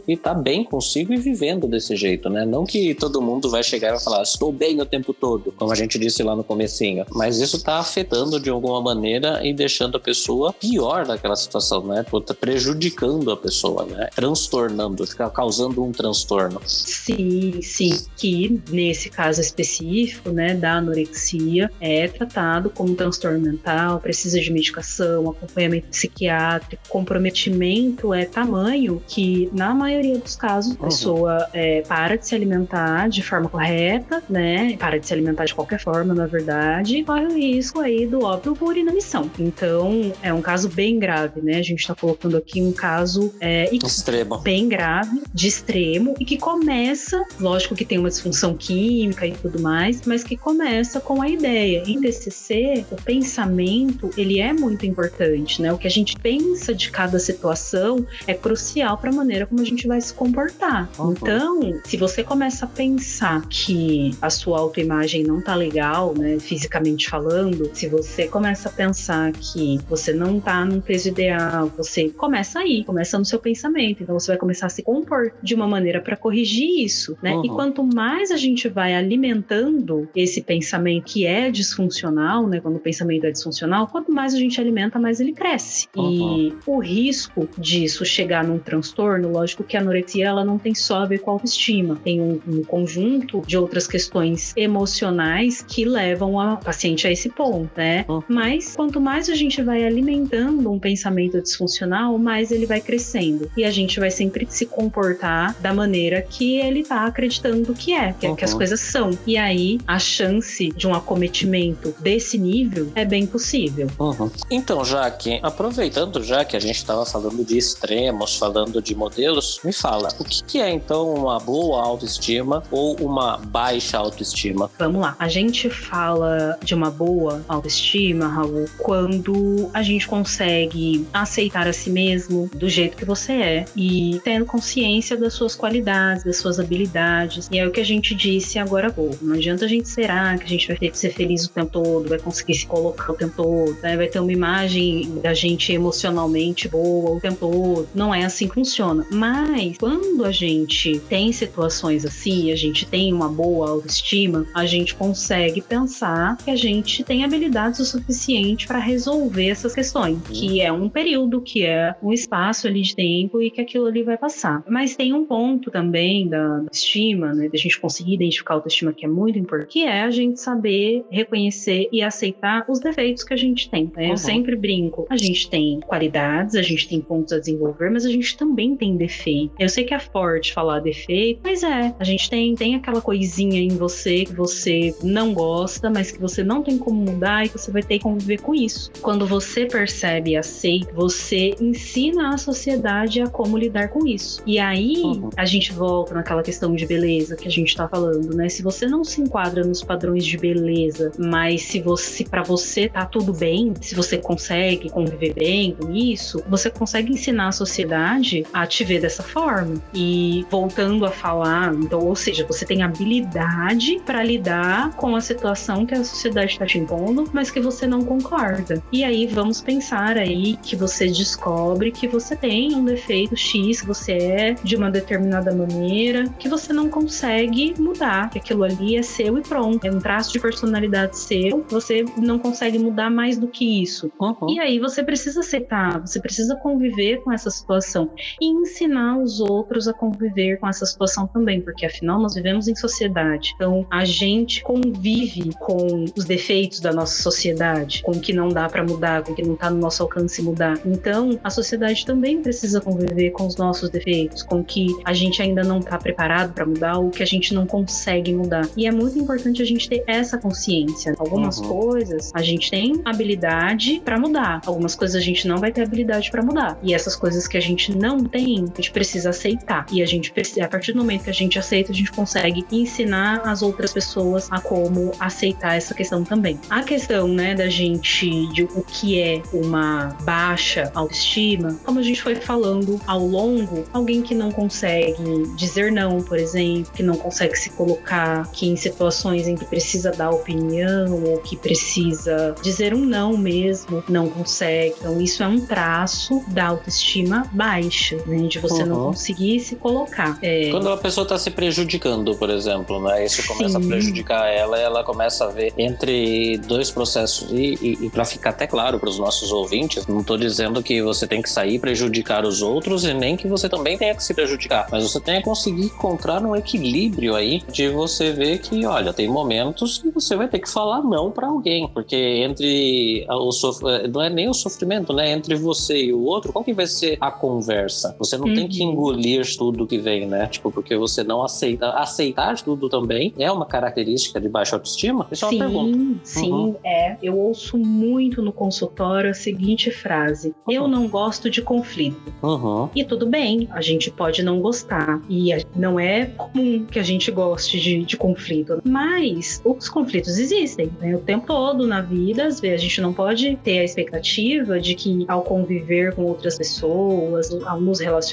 e tá bem consigo e vivendo desse jeito, né? Não que todo mundo vai chegar e vai falar, estou bem o tempo todo, como a gente disse lá no comecinho, mas isso tá afetando de alguma maneira e deixando a pessoa pior naquela situação, né? Tá prejudicando a pessoa, né? Transtornando, fica causando um transtorno. Sim, sim. Que nesse caso específico, né, da anorexia, é tratado como transtorno mental, precisa de medicação, acompanhamento psiquiátrico, comprometimento é tamanho que, na maioria dos casos, a uhum. pessoa é, para de se alimentar de forma correta, né? Para de se alimentar de qualquer forma, na verdade, corre o risco aí do óbito por inanição. Então, é um caso bem grave, né? A gente está colocando aqui um caso é, extremo, bem grave, de extremo, e que começa, lógico que tem uma disfunção química e tudo mais, mas que começa com a ideia. Em TCC, o pensamento, ele é muito importante, né? O que a gente pensa de cada situação é crucial para a maneira como a gente vai se comportar. Uhum. Então, se você começa a pensar que a sua autoimagem não tá legal, né, fisicamente falando, se você começa a pensar que você não tá num peso ideal, você começa aí, começa no seu pensamento. Então você vai começar a se compor de uma maneira para corrigir isso, né? Uhum. E quanto mais a gente vai alimentando esse pensamento que é disfuncional, né, quando o pensamento é disfuncional, quanto mais a gente alimenta, mais ele cresce. Uhum. E o risco disso chegar num transtorno, lógico que a anorexia ela não tem só a ver com a autoestima, tem um, um conjunto de outras questões emocionais que levam a paciente a esse ponto, né? Uhum. Mas quanto mais a gente vai alimentando um pensamento disfuncional, mais ele vai crescendo. E a gente vai sempre se comportar da maneira que ele tá acreditando que é, que, uhum. é, que as uhum. coisas são. E aí, a chance de um acometimento desse nível é bem possível. Uhum. Então, Jaque, aproveitando já que a gente estava falando de extremos, falando de modelos, me fala, o que, que é então uma boa autoestima ou uma baixa autoestima? Vamos lá. A gente fala de uma boa autoestima, Raul, quando a gente consegue aceitar a si mesmo do jeito que você é e tendo consciência das suas qualidades, das suas habilidades. E é o que a gente disse agora há pouco. Não adianta a gente será que a gente vai ter que ser feliz o tempo todo, vai conseguir se colocar o tempo todo, né? vai ter uma imagem da gente emocionalmente boa o tempo todo. Não é assim que funciona. Mas quando a gente tem situações assim, a gente tem uma boa autoestima, a gente consegue pensar que a gente tem habilidades o suficiente para resolver essas questões, que é um período, que é um espaço ali de tempo e que aquilo ali vai passar. Mas tem um ponto também da, da estima, né, da gente conseguir identificar a autoestima que é muito importante, que é a gente saber reconhecer e aceitar os defeitos que a gente tem. Né? Uhum. Eu sempre brinco, a gente tem qualidades, a gente tem pontos a desenvolver, mas a gente também tem defeito. Eu sei que é forte falar defeito, mas é, a gente tem, tem aquela coisinha em você que você não gosta, mas que você não tem como mudar e que você vai ter que conviver com isso. Quando você percebe e aceita, você ensina a sociedade a como lidar com isso. E aí uhum. a gente volta naquela questão de beleza que a gente tá falando, né? Se você não se enquadra nos padrões de beleza, mas se você para você tá tudo bem, se você consegue conviver bem com isso, você consegue ensinar a sociedade a te ver dessa forma. E voltando a falar, então, ou seja, você tem habilidade para lidar com a situação que a sociedade está te impondo, mas que você não concorda. E aí vamos pensar aí que você descobre que você tem um defeito X, que você é de uma determinada maneira, que você não consegue mudar, que aquilo ali é seu e pronto. É um traço de personalidade seu, você não consegue mudar mais do que isso. Uhum. E aí você precisa aceitar, você precisa conviver com essa situação e ensinar os outros a conviver com essa situação também, porque afinal nós vivemos em sociedade. Então a gente convive com os defeitos da nossa sociedade, com o que não dá para mudar, com o que não tá no nosso alcance mudar. Então a sociedade também precisa conviver com os nossos defeitos, com o que a gente ainda não tá preparado para mudar ou que a gente não consegue mudar. E é muito importante a gente ter essa consciência. Algumas Uhum. coisas a gente tem habilidade para mudar, algumas coisas a gente não vai ter habilidade para mudar. E essas coisas que a gente não tem, a gente precisa aceitar. E a gente a partir do momento que a gente aceita, a gente consegue ensinar as outras pessoas a como aceitar essa questão também. A questão, né, da gente de o que é uma baixa autoestima, como a gente foi falando ao longo, alguém que não consegue dizer não, por exemplo, que não consegue se colocar que em situações em que precisa dar opinião ou que precisa dizer um não mesmo, não consegue. Então isso é um traço da autoestima baixa, né, de você não Uhum. conseguir se colocar. É, Quando a pessoa está se prejudicando, por exemplo, né? Isso começa Sim. a prejudicar ela, ela começa a ver entre dois processos. E, e, para ficar até claro para os nossos ouvintes, não estou dizendo que você tem que sair e prejudicar os outros e nem que você também tenha que se prejudicar, mas você tem que conseguir encontrar um equilíbrio aí de você ver que, olha, tem momentos que você vai ter que falar não para alguém, porque entre o sof... não é nem o sofrimento, né? Entre você e o outro, qual que vai ser a conversa? Você não tem que Uhum. engolir tudo que vem, né? Tipo, porque você não aceita. Aceitar tudo também é uma característica de baixa autoestima? Isso é uma pergunta. Sim, sim, Uhum. é. Eu ouço muito no consultório a seguinte frase: Eu Uhum. não gosto de conflito. Uhum. E tudo bem, a gente pode não gostar. E não é comum que a gente goste de, de conflito. Mas os conflitos existem, né? O tempo todo na vida, às vezes a gente não pode ter a expectativa de que ao conviver com outras pessoas, ao nos relacionar,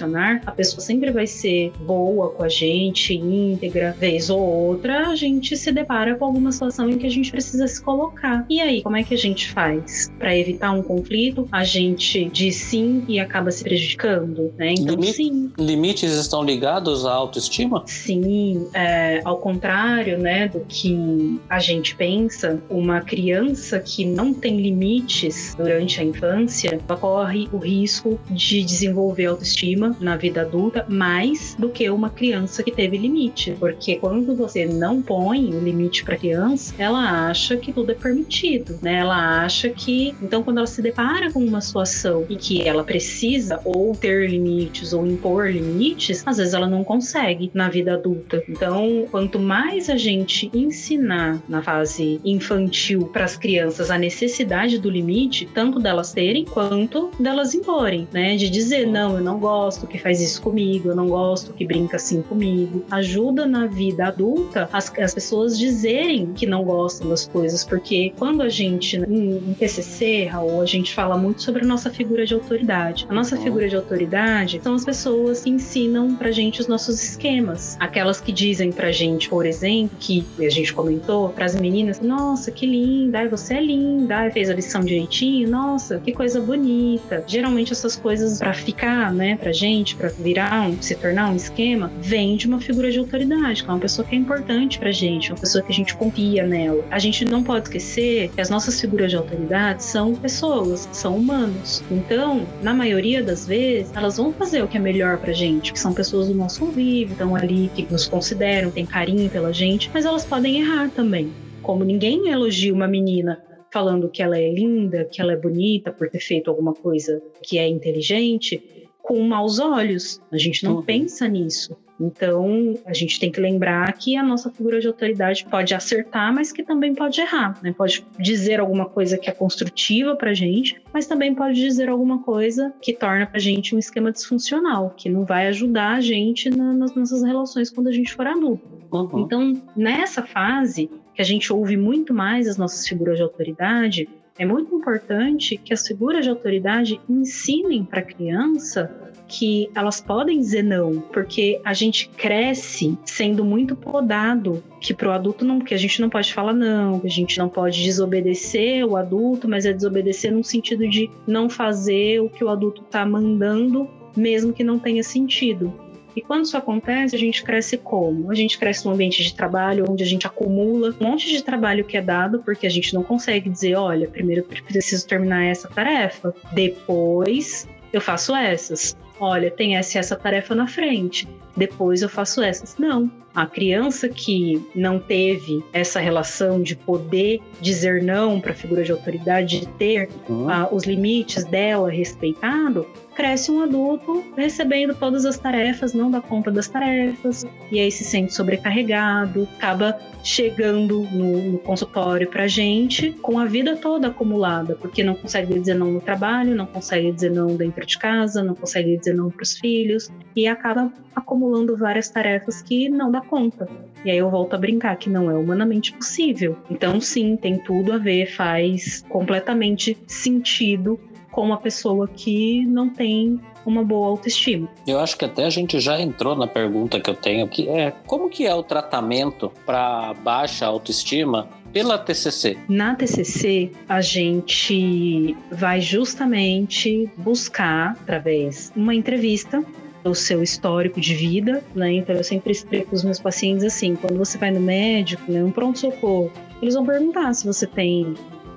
a pessoa sempre vai ser boa com a gente, íntegra. Vez ou outra, a gente se depara com alguma situação em que a gente precisa se colocar. E aí, como é que a gente faz? Para evitar um conflito, a gente diz sim e acaba se prejudicando, né? Então, Limite- sim, Limites estão ligados à autoestima? Sim, é, ao contrário, né, do que a gente pensa, uma criança que não tem limites durante a infância ela corre o risco de desenvolver autoestima na vida adulta mais do que uma criança que teve limite, porque quando você não põe o limite para criança, ela acha que tudo é permitido, né? Ela acha que, então, quando ela se depara com uma situação e que ela precisa ou ter limites ou impor limites, às vezes ela não consegue na vida adulta. Então, quanto mais a gente ensinar na fase infantil para as crianças a necessidade do limite, tanto delas terem quanto delas imporem, né? De dizer, não, eu não gosto que faz isso comigo, eu não gosto que brinca assim comigo. Ajuda na vida adulta as, as pessoas dizerem que não gostam das coisas, porque quando a gente, em, em TCC, Raul, a gente fala muito sobre a nossa figura de autoridade. A nossa figura de autoridade são as pessoas que ensinam pra gente os nossos esquemas. Aquelas que dizem pra gente, por exemplo, que a gente comentou, pras meninas, nossa, que linda, ai, você é linda, ai, fez a lição direitinho, nossa, que coisa bonita. Geralmente essas coisas pra ficar, né, pra gente, pra virar, um, se tornar um esquema, vem de uma figura de autoridade, que é uma pessoa que é importante pra gente, uma pessoa que a gente confia nela. A gente não pode esquecer que as nossas figuras de autoridade são pessoas, são humanos. Então, na maioria das vezes, elas vão fazer o que é melhor pra gente, que são pessoas do nosso convívio, estão ali, que nos consideram, têm carinho pela gente, mas elas podem errar também. Como ninguém elogia uma menina falando que ela é linda, que ela é bonita por ter feito alguma coisa que é inteligente, com maus olhos. A gente não Uhum. pensa nisso. Então, a gente tem que lembrar que a nossa figura de autoridade pode acertar, mas que também pode errar, né? Pode dizer alguma coisa que é construtiva pra gente, mas também pode dizer alguma coisa que torna pra gente um esquema disfuncional, que não vai ajudar a gente na- nas nossas relações quando a gente for adulto. Uhum. Então, nessa fase, que a gente ouve muito mais as nossas figuras de autoridade, é muito importante que as figuras de autoridade ensinem para a criança que elas podem dizer não, porque a gente cresce sendo muito podado que pro adulto não, que a gente não pode falar não, que a gente não pode desobedecer o adulto, mas é desobedecer no sentido de não fazer o que o adulto tá mandando, mesmo que não tenha sentido. E quando isso acontece, a gente cresce como? A gente cresce num ambiente de trabalho onde a gente acumula um monte de trabalho que é dado, porque a gente não consegue dizer, olha, primeiro eu preciso terminar essa tarefa, depois eu faço essas. Olha, tem essa e essa tarefa na frente, depois eu faço essas. Não. A criança que não teve essa relação de poder dizer não para a figura de autoridade, de ter Uhum. ah, os limites dela respeitado, cresce um adulto recebendo todas as tarefas, não dá conta das tarefas, e aí se sente sobrecarregado, acaba chegando no, no consultório pra gente com a vida toda acumulada, porque não consegue dizer não no trabalho, não consegue dizer não dentro de casa, não consegue dizer não para os filhos, e acaba acumulando várias tarefas que não dá conta. E aí eu volto a brincar que não é humanamente possível. Então, sim, tem tudo a ver, faz completamente sentido com uma pessoa que não tem uma boa autoestima. Eu acho que até a gente já entrou na pergunta que eu tenho, que é como que é o tratamento para baixa autoestima pela TCC? Na TCC, a gente vai justamente buscar, através de uma entrevista, o seu histórico de vida, né? Então eu sempre explico para os meus pacientes assim, quando você vai no médico, né, um pronto socorro, eles vão perguntar se você tem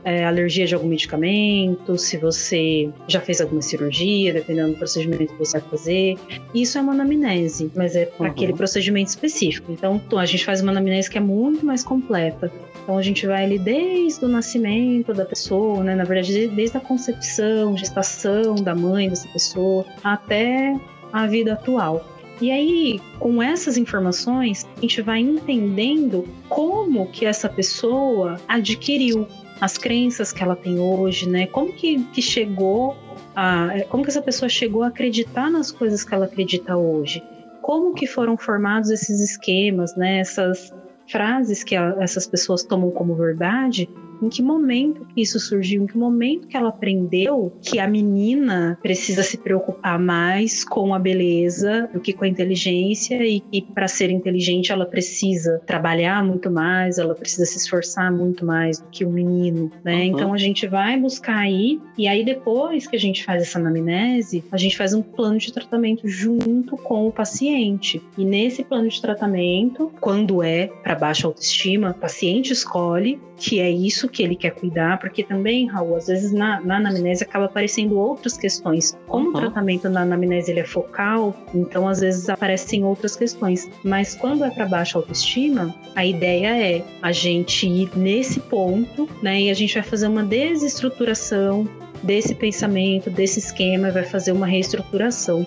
é, alergia de algum medicamento, se você já fez alguma cirurgia, dependendo do procedimento que você vai fazer. Isso é uma anamnese, mas é para uhum. aquele procedimento específico. Então, a gente faz uma anamnese que é muito mais completa. Então a gente vai ali desde o nascimento da pessoa, né? Na verdade, desde a concepção, gestação da mãe dessa pessoa, até a vida atual. E aí, com essas informações, a gente vai entendendo como que essa pessoa adquiriu as crenças que ela tem hoje, né? Como que, que chegou a, como que essa pessoa chegou a acreditar nas coisas que ela acredita hoje? Como que foram formados esses esquemas, né? Essas frases que a, essas pessoas tomam como verdade em que momento que isso surgiu? Em que momento que ela aprendeu que a menina precisa se preocupar mais com a beleza do que com a inteligência e que para ser inteligente ela precisa trabalhar muito mais, ela precisa se esforçar muito mais do que o menino, né? Uhum. Então a gente vai buscar aí e aí depois que a gente faz essa anamnese, a gente faz um plano de tratamento junto com o paciente. E nesse plano de tratamento, quando é para baixa autoestima, o paciente escolhe que é isso que ele quer cuidar, porque também, Raul, às vezes na, na anamnese acaba aparecendo outras questões. Como uhum. o tratamento na anamnese ele é focal, então às vezes aparecem outras questões. Mas quando é para baixa autoestima, a ideia é a gente ir nesse ponto, né, e a gente vai fazer uma desestruturação desse pensamento, desse esquema, vai fazer uma reestruturação.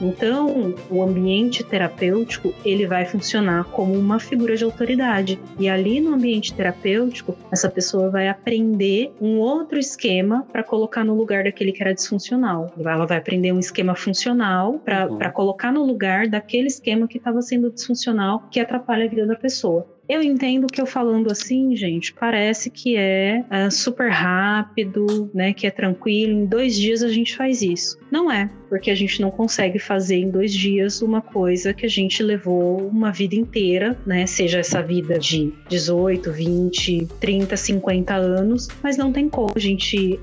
Então, o ambiente terapêutico, ele vai funcionar como uma figura de autoridade. E ali no ambiente terapêutico, essa pessoa vai aprender um outro esquema para colocar no lugar daquele que era disfuncional. Ela vai aprender um esquema funcional para uhum. colocar no lugar daquele esquema que estava sendo disfuncional, que atrapalha a vida da pessoa. Eu entendo que eu falando assim, gente, parece que é, é super rápido, né? Que é tranquilo. Em dois dias a gente faz isso. Não é, porque a gente não consegue fazer em dois dias uma coisa que a gente levou uma vida inteira, né? Seja essa vida de 18, 20, 30, 50 anos, mas não tem como a gente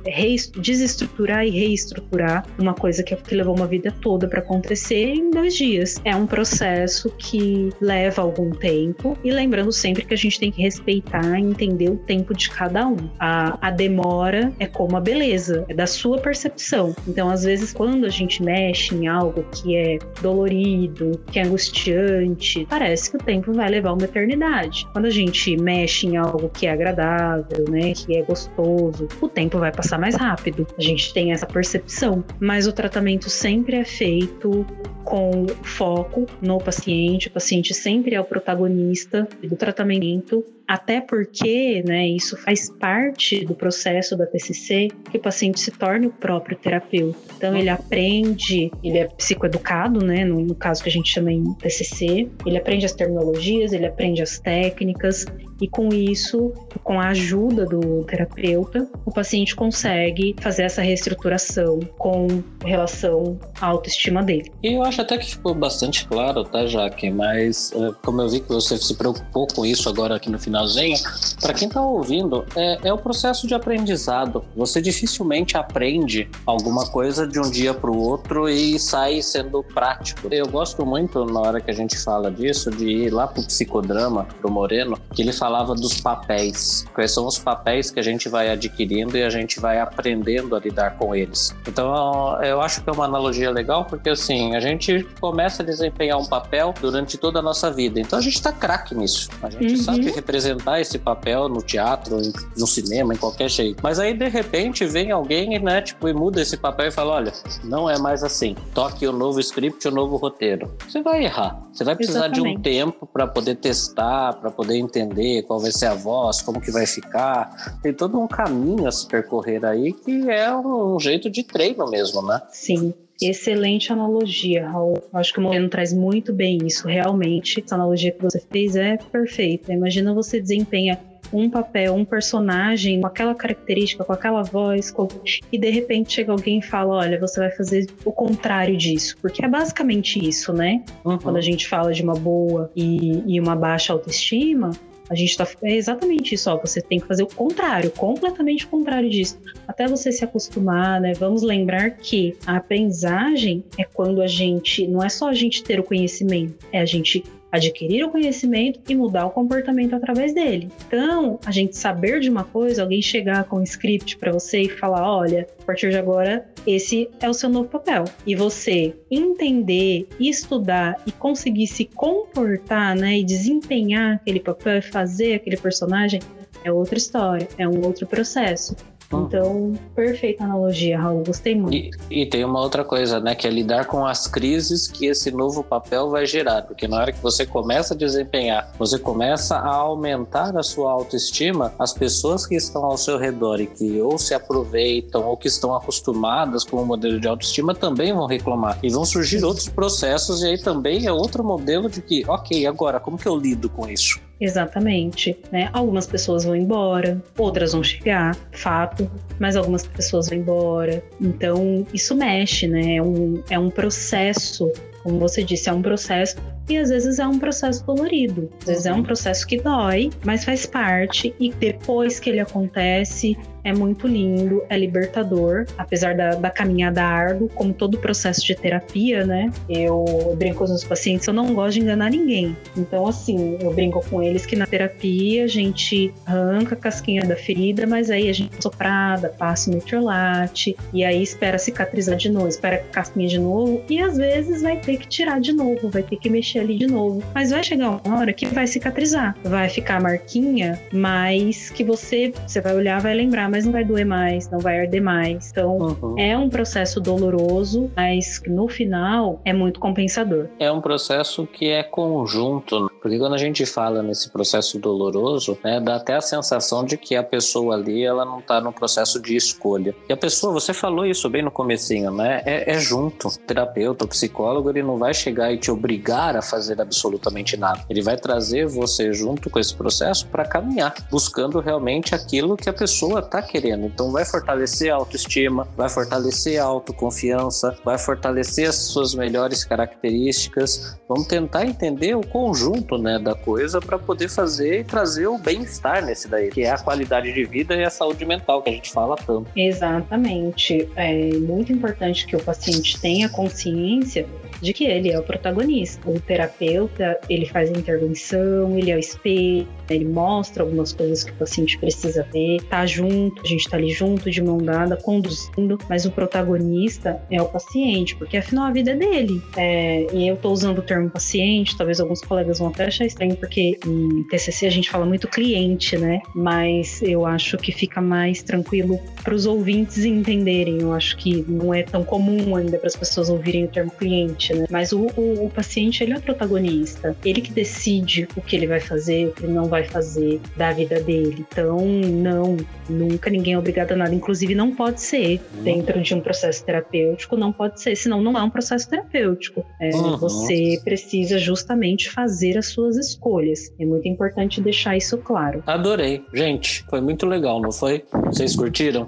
desestruturar e reestruturar uma coisa que, que levou uma vida toda para acontecer em dois dias. É um processo que leva algum tempo e lembrando sempre que a gente tem que respeitar e entender o tempo de cada um. A, a demora é como a beleza, é da sua percepção. Então, às vezes, quando a gente mexe em algo que é dolorido, que é angustiante, parece que o tempo vai levar uma eternidade. Quando a gente mexe em algo que é agradável, né, que é gostoso, o tempo vai passar mais rápido. A gente tem essa percepção, mas o tratamento sempre é feito com foco no paciente. O paciente sempre é o protagonista do tratamento, até porque, né, isso faz parte do processo da TCC, que o paciente se torne o próprio terapeuta. Então ele aprende, ele é psicoeducado, né, no, no caso que a gente chama em TCC, ele aprende as terminologias, ele aprende as técnicas, e com isso, com a ajuda do terapeuta, o paciente consegue fazer essa reestruturação com relação à autoestima dele. E eu acho até que ficou bastante claro, tá, Jaque? Mas é, como eu vi que você se preocupou com isso agora aqui no finalzinho, para quem está ouvindo, é, é o processo de aprendizado. Você dificilmente aprende alguma coisa de um dia para o outro e sai sendo prático. Eu gosto muito, na hora que a gente fala disso, de ir lá para o psicodrama, para o Moreno, que ele fala falava dos papéis. Quais são os papéis que a gente vai adquirindo e a gente vai aprendendo a lidar com eles. Então, eu acho que é uma analogia legal, porque assim, a gente começa a desempenhar um papel durante toda a nossa vida. Então, a gente está craque nisso. A gente uhum. sabe representar esse papel no teatro, no cinema, em qualquer jeito. Mas aí, de repente, vem alguém, né, tipo, e muda esse papel e fala: olha, não é mais assim. Toque o um novo script, o um novo roteiro. Você vai errar. Você vai precisar Exatamente. de um tempo para poder testar, para poder entender qual vai ser a voz, como que vai ficar. Tem todo um caminho a se percorrer aí que é um jeito de treino mesmo, né? Sim. Excelente analogia, Raul. Acho que o Moreno traz muito bem isso. Realmente, essa analogia que você fez é perfeita. Imagina você desempenha um papel, um personagem com aquela característica, com aquela voz, com... e de repente chega alguém e fala: Olha, você vai fazer o contrário disso. Porque é basicamente isso, né? Uhum. Quando a gente fala de uma boa e, e uma baixa autoestima, a gente está é exatamente isso, ó, você tem que fazer o contrário, completamente o contrário disso, até você se acostumar, né? Vamos lembrar que a aprendizagem é quando a gente, não é só a gente ter o conhecimento, é a gente adquirir o conhecimento e mudar o comportamento através dele. Então, a gente saber de uma coisa, alguém chegar com um script para você e falar: olha, a partir de agora, esse é o seu novo papel. E você entender, estudar e conseguir se comportar, né, e desempenhar aquele papel, fazer aquele personagem, é outra história, é um outro processo. Então, perfeita analogia, Raul. Gostei muito. E, e, tem uma outra coisa, né? Que é lidar com as crises que esse novo papel vai gerar. Porque na hora que você começa a desempenhar, você começa a aumentar a sua autoestima, as pessoas que estão ao seu redor e que ou se aproveitam ou que estão acostumadas com o modelo de autoestima também vão reclamar. E vão surgir outros processos, e aí também é outro modelo de que, ok, agora, como que eu lido com isso? Exatamente. Né? Algumas pessoas vão embora, outras vão chegar, fato, mas algumas pessoas vão embora. Então, isso mexe, né? É um, é um processo, como você disse, é um processo e às vezes é um processo dolorido, às vezes é um processo que dói, mas faz parte e depois que ele acontece, é muito lindo, é libertador, apesar da, da caminhada árdua, como todo processo de terapia, né? Eu brinco com os meus pacientes, eu não gosto de enganar ninguém. Então, assim, eu brinco com eles que na terapia a gente arranca a casquinha da ferida, mas aí a gente soprada, passa o metrolate, e aí espera cicatrizar de novo, espera a casquinha de novo, e às vezes vai ter que tirar de novo, vai ter que mexer ali de novo. Mas vai chegar uma hora que vai cicatrizar, vai ficar a marquinha, mas que você, você vai olhar, vai lembrar, mas não vai doer mais, não vai arder mais. Então, uhum. é um processo doloroso, mas no final é muito compensador. É um processo que é conjunto, né? porque quando a gente fala nesse processo doloroso, né, dá até a sensação de que a pessoa ali, ela não tá num processo de escolha. E a pessoa, você falou isso bem no comecinho, né? É, é junto. O terapeuta, o psicólogo, ele não vai chegar e te obrigar a fazer absolutamente nada. Ele vai trazer você junto com esse processo para caminhar, buscando realmente aquilo que a pessoa tá querendo. Então vai fortalecer a autoestima, vai fortalecer a autoconfiança, vai fortalecer as suas melhores características. Vamos tentar entender o conjunto, né, da coisa para poder fazer e trazer o bem-estar nesse daí, que é a qualidade de vida e a saúde mental que a gente fala tanto. Exatamente. É muito importante que o paciente tenha consciência de que ele é o protagonista. O terapeuta, ele faz a intervenção, ele é o espelho, ele mostra algumas coisas que o paciente precisa ver, tá junto, a gente tá ali junto, de mão dada, conduzindo, mas o protagonista é o paciente, porque afinal a vida é dele. É, e eu tô usando o termo paciente, talvez alguns colegas vão até achar estranho, porque em TCC a gente fala muito cliente, né? Mas eu acho que fica mais tranquilo para os ouvintes entenderem. Eu acho que não é tão comum ainda para as pessoas ouvirem o termo cliente, né? Mas o, o, o paciente, ele é o protagonista. Ele que decide o que ele vai fazer, o que ele não vai fazer da vida dele. Então, não, nunca ninguém é obrigado a nada. Inclusive, não pode ser dentro de um processo terapêutico, não pode ser, senão não é um processo terapêutico. É, uhum. Você precisa justamente fazer as suas escolhas. É muito importante deixar isso claro. Adorei. Gente, foi muito legal, não foi? Vocês curtiram?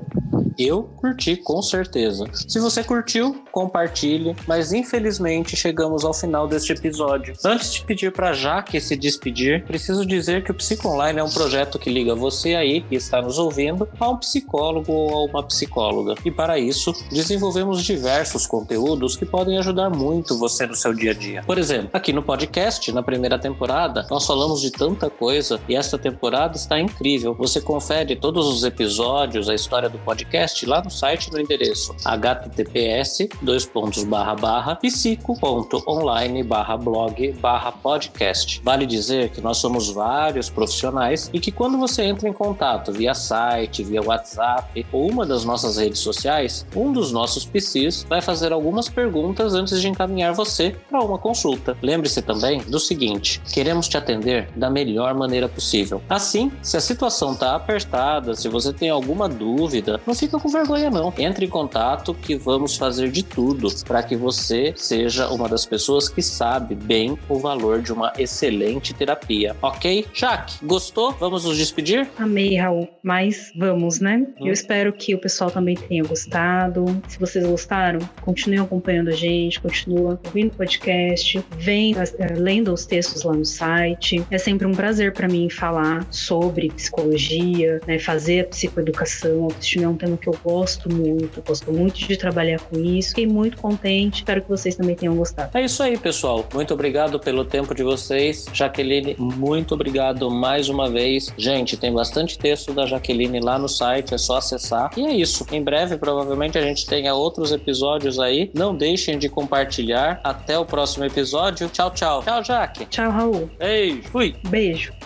Eu curti com certeza. Se você curtiu, compartilhe. Mas infelizmente chegamos ao final deste episódio. Antes de pedir para Jaque se despedir, preciso dizer que o Psico Online é um projeto que liga você aí que está nos ouvindo a um psicólogo ou a uma psicóloga. E para isso, desenvolvemos diversos conteúdos que podem ajudar muito você no seu dia a dia. Por exemplo, aqui no podcast, na primeira temporada, nós falamos de tanta coisa e esta temporada está incrível. Você confere todos os episódios, a história do podcast lá no site no endereço https dois pontos barra barra psico.online barra blog barra podcast. Vale dizer que nós somos vários profissionais e que quando você entra em contato via site, via WhatsApp ou uma das nossas redes sociais, um dos nossos PCs vai fazer algumas perguntas antes de encaminhar você para uma consulta. Lembre-se também do seguinte: queremos te atender da melhor maneira possível. Assim, se a situação está apertada, se você tem alguma dúvida, não fica com vergonha não. Entre em contato que vamos fazer de tudo para que você seja uma das pessoas que sabe bem o valor de uma excelente terapia. Ok? Jaque, gostou? Vamos nos despedir? Amei, Raul. Mas vamos, né? Hum. Eu espero que o pessoal também tenha gostado. Se vocês gostaram, continuem acompanhando a gente, continuem ouvindo o podcast, vem eh, lendo os textos lá no site. É sempre um prazer para mim falar sobre psicologia, né, fazer a psicoeducação. Autoestima é um tema que eu gosto muito, gosto muito de trabalhar com isso. Fiquei muito contente, espero que vocês também tenham gostado. É isso aí, pessoal. Muito obrigado pelo tempo de vocês. Jaqueline, muito obrigado mais uma vez. Gente, tem bastante texto da Jaqueline lá no site, é só acessar. E é isso. Em breve, provavelmente, a gente tenha outros episódios aí. Não deixem de compartilhar. Até o próximo episódio. Tchau, tchau. Tchau, Jaque. Tchau, Raul. Beijo. Fui. Beijo.